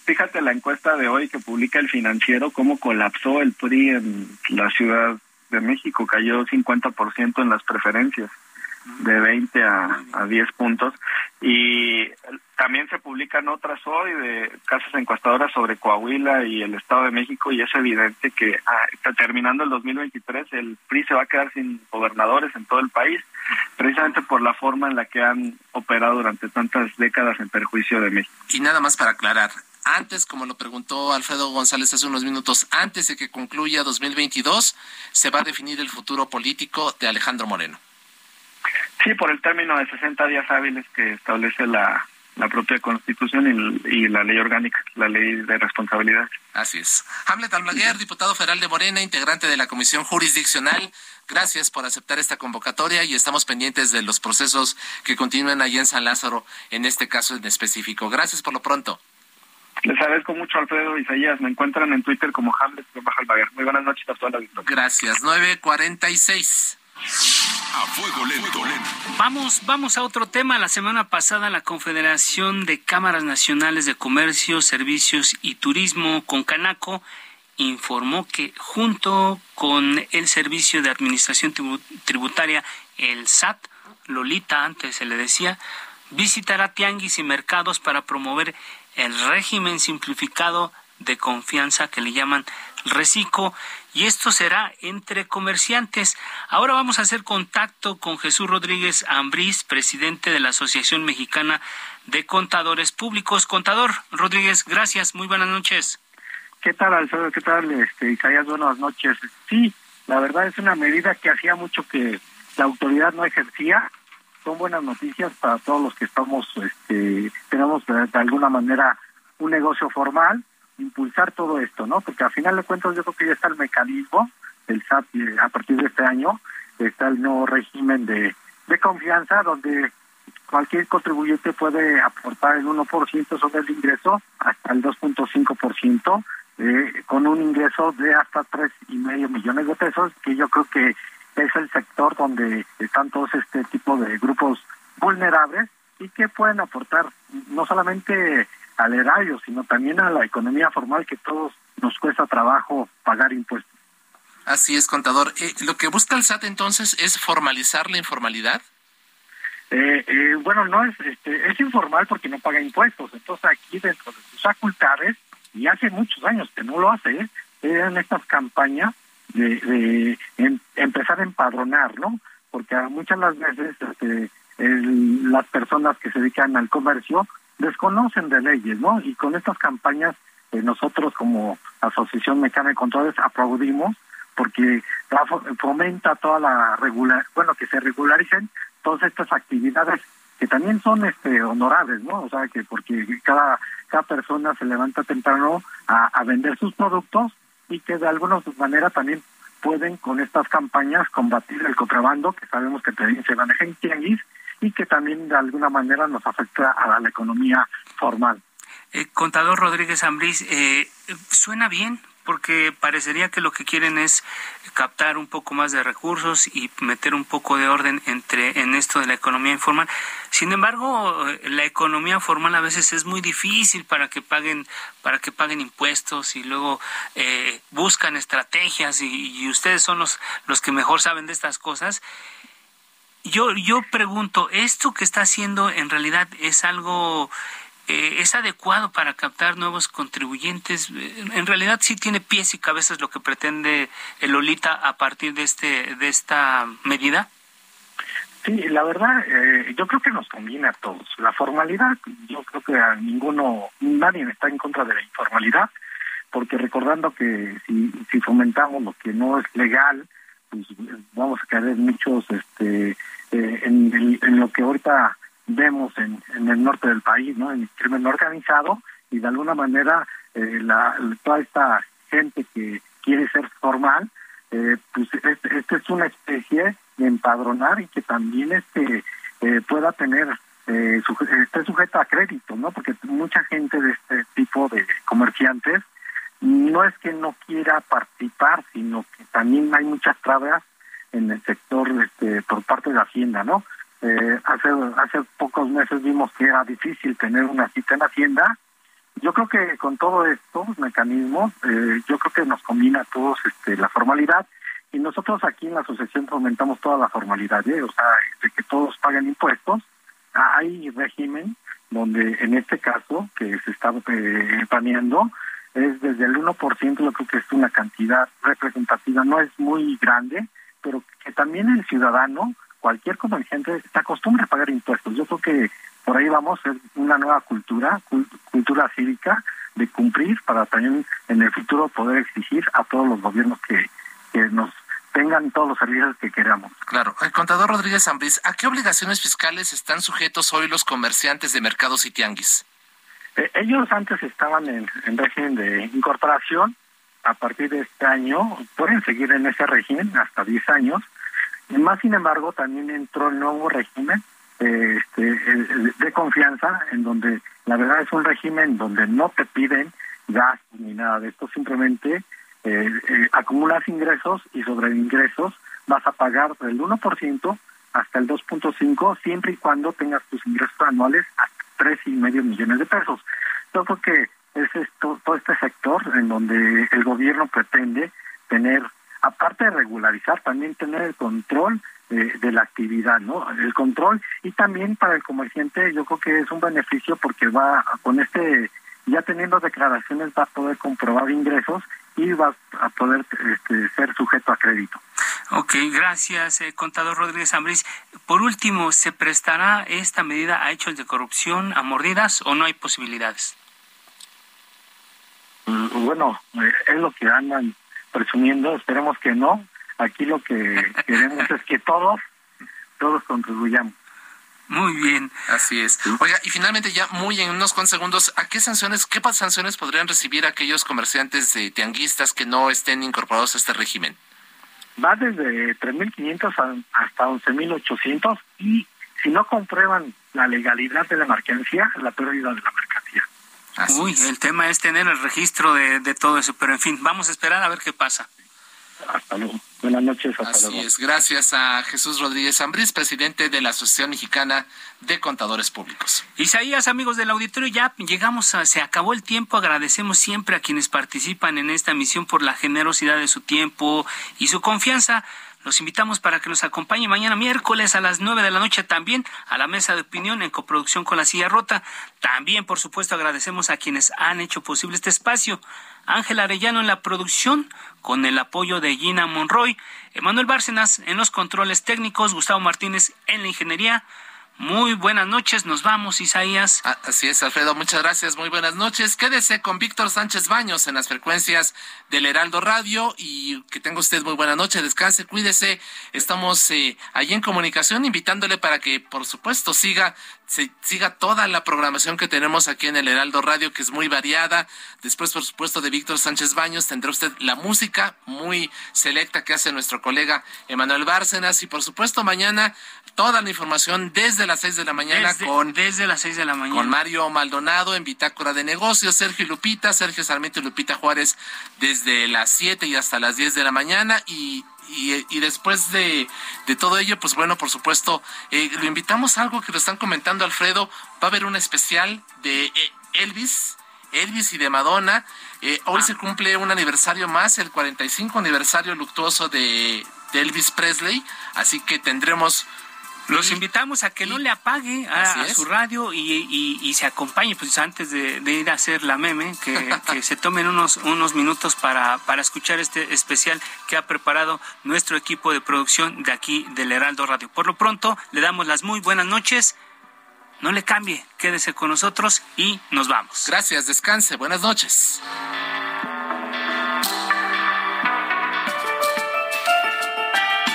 Fíjate la encuesta de hoy que publica el financiero, cómo colapsó el PRI en la Ciudad de México, cayó 50% en las preferencias de 20 a, a 10 puntos. Y también se publican otras hoy de casas encuestadoras sobre Coahuila y el Estado de México y es evidente que ah, terminando el 2023 el PRI se va a quedar sin gobernadores en todo el país, precisamente por la forma en la que han operado durante tantas décadas en perjuicio de México. Y nada más para aclarar, antes, como lo preguntó Alfredo González hace unos minutos, antes de que concluya 2022, se va a definir el futuro político de Alejandro Moreno. Sí, por el término de 60 días hábiles que establece la, la propia Constitución y, la ley orgánica, la ley de responsabilidad. Así es. Hamlet Almaguer, diputado federal de Morena, integrante de la Comisión Jurisdiccional. Gracias por aceptar esta convocatoria y estamos pendientes de los procesos que continúen allí en San Lázaro, en este caso en específico. Gracias por lo pronto. Les agradezco mucho, Alfredo Isaías. Me encuentran en Twitter como Hamlet Almaguer. Muy buenas noches a toda la audiencia. Gracias. 946. A fuego lento. Vamos, vamos a otro tema. La semana pasada la Confederación de Cámaras Nacionales de Comercio, Servicios y Turismo, con Canaco, informó que junto con el Servicio de Administración Tributaria, el SAT, Lolita antes se le decía, visitará tianguis y mercados para promover el régimen simplificado de confianza que le llaman RECICO y esto será entre comerciantes. Ahora vamos a hacer contacto con Jesús Rodríguez Ambrís, presidente de la Asociación Mexicana de Contadores Públicos. Contador Rodríguez, gracias, muy buenas noches. ¿Qué tal, Alfredo? ¿Qué tal, este, Isaías? Buenas noches. Sí, la verdad es una medida que hacía mucho que la autoridad no ejercía. Son buenas noticias para todos los que estamos, este, tenemos de alguna manera un negocio formal impulsar todo esto, ¿no? Porque al final de cuentas yo creo que ya está el mecanismo del SAT a partir de este año, está el nuevo régimen de, de confianza donde cualquier contribuyente puede aportar el 1% sobre el ingreso hasta el 2.5% eh, con un ingreso de hasta tres y medio millones de pesos, que yo creo que es el sector donde están todos este tipo de grupos vulnerables y que pueden aportar no solamente al erario, sino también a la economía formal que todos nos cuesta trabajo pagar impuestos. Así es, contador. Eh, ¿Lo que busca el SAT entonces es formalizar la informalidad? Eh, eh, bueno, no es, este, es informal porque no paga impuestos. Entonces aquí dentro de sus facultades, y hace muchos años que no lo hace, eran estas campañas de, de em, empezar a empadronar, ¿no? Porque muchas las veces este, las personas que se dedican al comercio desconocen de leyes, ¿no? Y con estas campañas eh, nosotros como Asociación Mexicana de Controles aplaudimos porque fomenta toda la regular, bueno, que se regularicen todas estas actividades que también son este honorables, ¿no? O sea, que porque cada cada persona se levanta temprano a, a vender sus productos y que de alguna manera también pueden con estas campañas combatir el contrabando, que sabemos que también se maneja en tianguis y que también de alguna manera nos afecta a la, economía formal. Eh, contador Rodríguez Ambrís, eh, suena bien, porque parecería que lo que quieren es captar un poco más de recursos y meter un poco de orden entre en esto de la economía informal. Sin embargo, la economía formal a veces es muy difícil para que paguen para que paguen impuestos y luego eh, buscan estrategias y, y, ustedes son los los que mejor saben de estas cosas. Yo yo pregunto, esto que está haciendo en realidad es algo eh, es adecuado para captar nuevos contribuyentes. Eh, en realidad sí tiene pies y cabezas lo que pretende el Olita a partir de este de esta medida. Sí, la verdad, eh, yo creo que nos conviene a todos. La formalidad, yo creo que a ninguno, nadie está en contra de la informalidad, porque recordando que si, fomentamos lo que no es legal, pues vamos a caer muchos, este, en, en lo que ahorita vemos en, en el norte del país, ¿no? En el crimen organizado y de alguna manera eh, la, toda esta gente que quiere ser formal, eh, pues este, este, es una especie de empadronar y que también este eh, pueda tener eh, esté sujeto a crédito, ¿no? Porque mucha gente de este tipo de comerciantes no es que no quiera participar, sino que también hay muchas trabas en el sector este, por parte de Hacienda, ¿no? Eh, hace hace pocos meses vimos que era difícil tener una cita en Hacienda. Yo creo que con todo estos mecanismos, eh, yo creo que nos combina a todos este, la formalidad y nosotros aquí en la asociación fomentamos toda la formalidad, ¿eh? o sea, de que todos paguen impuestos. Hay régimen donde en este caso que se está eh, planeando es desde el 1%, yo creo que es una cantidad representativa, no es muy grande, pero que también el ciudadano cualquier comerciante se acostumbra a pagar impuestos. Yo creo que por ahí vamos, es una nueva cultura, cultura cívica de cumplir para también en el futuro poder exigir a todos los gobiernos que, nos tengan todos los servicios que queramos. Claro. El contador Rodríguez Ambriz, ¿a qué obligaciones fiscales están sujetos hoy los comerciantes de mercados y tianguis? Eh, ellos antes estaban en, en régimen de incorporación, a partir de este año pueden seguir en ese régimen hasta 10 años, más sin embargo, también entró el nuevo régimen eh, este, de confianza, en donde la verdad es un régimen donde no te piden gas ni nada de esto, simplemente eh, eh, acumulas ingresos y sobre ingresos vas a pagar del 1% hasta el 2.5 siempre y cuando tengas tus ingresos anuales a tres y medio millones de pesos. Yo creo que es esto, todo este sector en donde el gobierno pretende tener aparte de regularizar, también tener el control de, la actividad, ¿no? El control y también para el comerciante yo creo que es un beneficio porque va con este, ya teniendo declaraciones va a poder comprobar ingresos y va a poder este, ser sujeto a crédito. Ok, gracias, eh, contador Rodríguez Ambrís. Por último, ¿se prestará esta medida a hechos de corrupción, a mordidas o no hay posibilidades? Bueno, es lo que andan presumiendo, esperemos que no. Aquí lo que (laughs) queremos es que todos, todos contribuyamos. Muy bien. Así es. Oiga, y finalmente ya muy en unos cuantos segundos, ¿a qué sanciones, qué sanciones podrían recibir aquellos comerciantes de tianguistas que no estén incorporados a este régimen? Va desde 3.500 hasta 11.800 y si no comprueban la legalidad de la mercancía, la pérdida de la mercancía. Uy, el tema es tener el registro de, de, todo eso, pero en fin, vamos a esperar a ver qué pasa. Hasta luego. Buenas noches. Hasta Así es. Gracias a Jesús Rodríguez Ambrís, presidente de la Asociación Mexicana de Contadores Públicos. Isaías, amigos del auditorio, ya llegamos a, se acabó el tiempo. Agradecemos siempre a quienes participan en esta misión por la generosidad de su tiempo y su confianza. Los invitamos para que nos acompañe mañana miércoles a las nueve de la noche también a la mesa de opinión en coproducción con la silla rota. También, por supuesto, agradecemos a quienes han hecho posible este espacio. Ángel Arellano en la producción, con el apoyo de Gina Monroy, Emanuel Bárcenas en los controles técnicos, Gustavo Martínez en la ingeniería. Muy buenas noches, nos vamos, Isaías. Ah, así es, Alfredo, muchas gracias, muy buenas noches. Quédese con Víctor Sánchez Baños en las frecuencias del Heraldo Radio y que tenga usted muy buena noche, descanse, cuídese. Estamos eh, allí en comunicación invitándole para que, por supuesto, siga se siga toda la programación que tenemos aquí en el Heraldo Radio, que es muy variada. Después, por supuesto, de Víctor Sánchez Baños, tendrá usted la música muy selecta que hace nuestro colega Emanuel Bárcenas. Y, por supuesto, mañana toda la información desde las seis de la mañana con... Desde las seis de la mañana. Con Mario Maldonado en Bitácora de Negocios, Sergio Lupita, Sergio Sarmiento y Lupita Juárez desde las siete y hasta las diez de la mañana. Y y, después de, todo ello, pues bueno, por supuesto, eh, lo invitamos a algo que lo están comentando Alfredo. Va a haber un especial de eh, Elvis, Elvis y de Madonna. Eh, hoy ah. se cumple un aniversario más, el 45 aniversario luctuoso de, de Elvis Presley. Así que tendremos los invitamos a que no le apague a, su radio y, se acompañe, pues antes de, ir a hacer la meme, (laughs) que, se tomen unos, unos minutos para, para escuchar este especial que ha preparado nuestro equipo de producción de aquí del Heraldo Radio. Por lo pronto, le damos las muy buenas noches. No le cambie, quédese con nosotros y nos vamos. Gracias, descanse, buenas noches.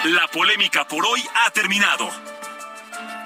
La polémica por hoy ha terminado.